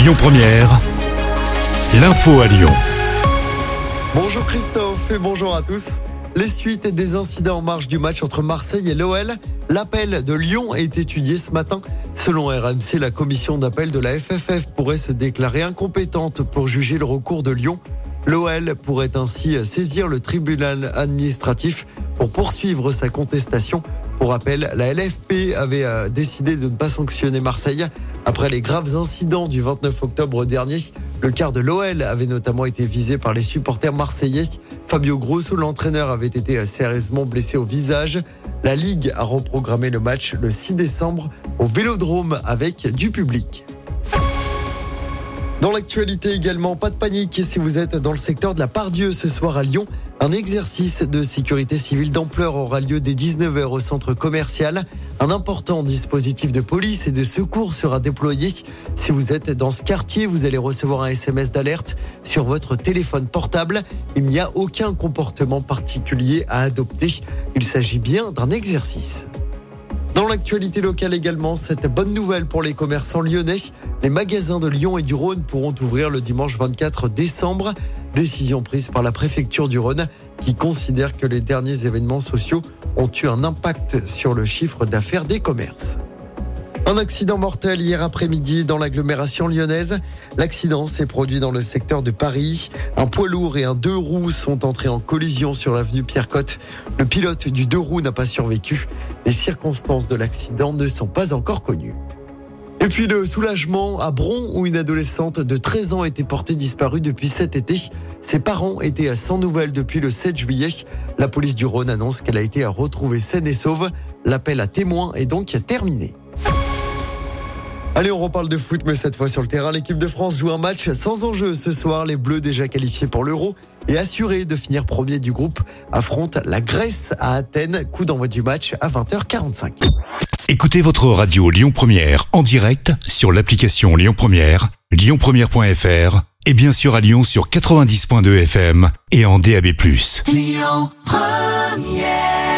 Lyon Première, l'info à Lyon. Bonjour Christophe et bonjour à tous. Les suites des incidents en marge du match entre Marseille et l'OL, l'appel de Lyon est étudié ce matin. Selon RMC, la commission d'appel de la FFF pourrait se déclarer incompétente pour juger le recours de Lyon. L'OL pourrait ainsi saisir le tribunal administratif pour poursuivre sa contestation. Pour rappel, la LFP avait euh, décidé de ne pas sanctionner Marseille après les graves incidents du 29 octobre dernier. Le quart de l'OL avait notamment été visé par les supporters marseillais. Fabio Grosso, l'entraîneur, avait été sérieusement blessé au visage. La Ligue a reprogrammé le match le 6 décembre au Vélodrome avec du public. Dans l'actualité également, pas de panique si vous êtes dans le secteur de la Pardieu ce soir à Lyon. Un exercice de sécurité civile d'ampleur aura lieu dès 19h au centre commercial. Un important dispositif de police et de secours sera déployé. Si vous êtes dans ce quartier, vous allez recevoir un SMS d'alerte sur votre téléphone portable. Il n'y a aucun comportement particulier à adopter. Il s'agit bien d'un exercice. Dans l'actualité locale également, cette bonne nouvelle pour les commerçants lyonnais. Les magasins de Lyon et du Rhône pourront ouvrir le dimanche 24 décembre. Décision prise par la préfecture du Rhône qui considère que les derniers événements sociaux ont eu un impact sur le chiffre d'affaires des commerces. Un accident mortel hier après-midi dans l'agglomération lyonnaise. L'accident s'est produit dans le secteur de Paris. Un poids lourd et un deux roues sont entrés en collision sur l'avenue Pierre-Cotte. Le pilote du deux roues n'a pas survécu. Les circonstances de l'accident ne sont pas encore connues. Et puis le soulagement à Bron où une adolescente de 13 ans était portée disparue depuis cet été. Ses parents étaient à sans nouvelles depuis le 7 juillet. La police du Rhône annonce qu'elle a été retrouvée saine et sauve. L'appel à témoins est donc terminé. Allez, on reparle de foot, mais cette fois sur le terrain. L'équipe de France joue un match sans enjeu ce soir. Les Bleus, déjà qualifiés pour l'Euro et assurés de finir premier du groupe, affrontent la Grèce à Athènes. Coup d'envoi du match à 20h45. Écoutez votre radio Lyon Première en direct sur l'application Lyon Première, lyonpremière.fr et bien sûr à Lyon sur 90.2 FM et en DAB+. Lyon Première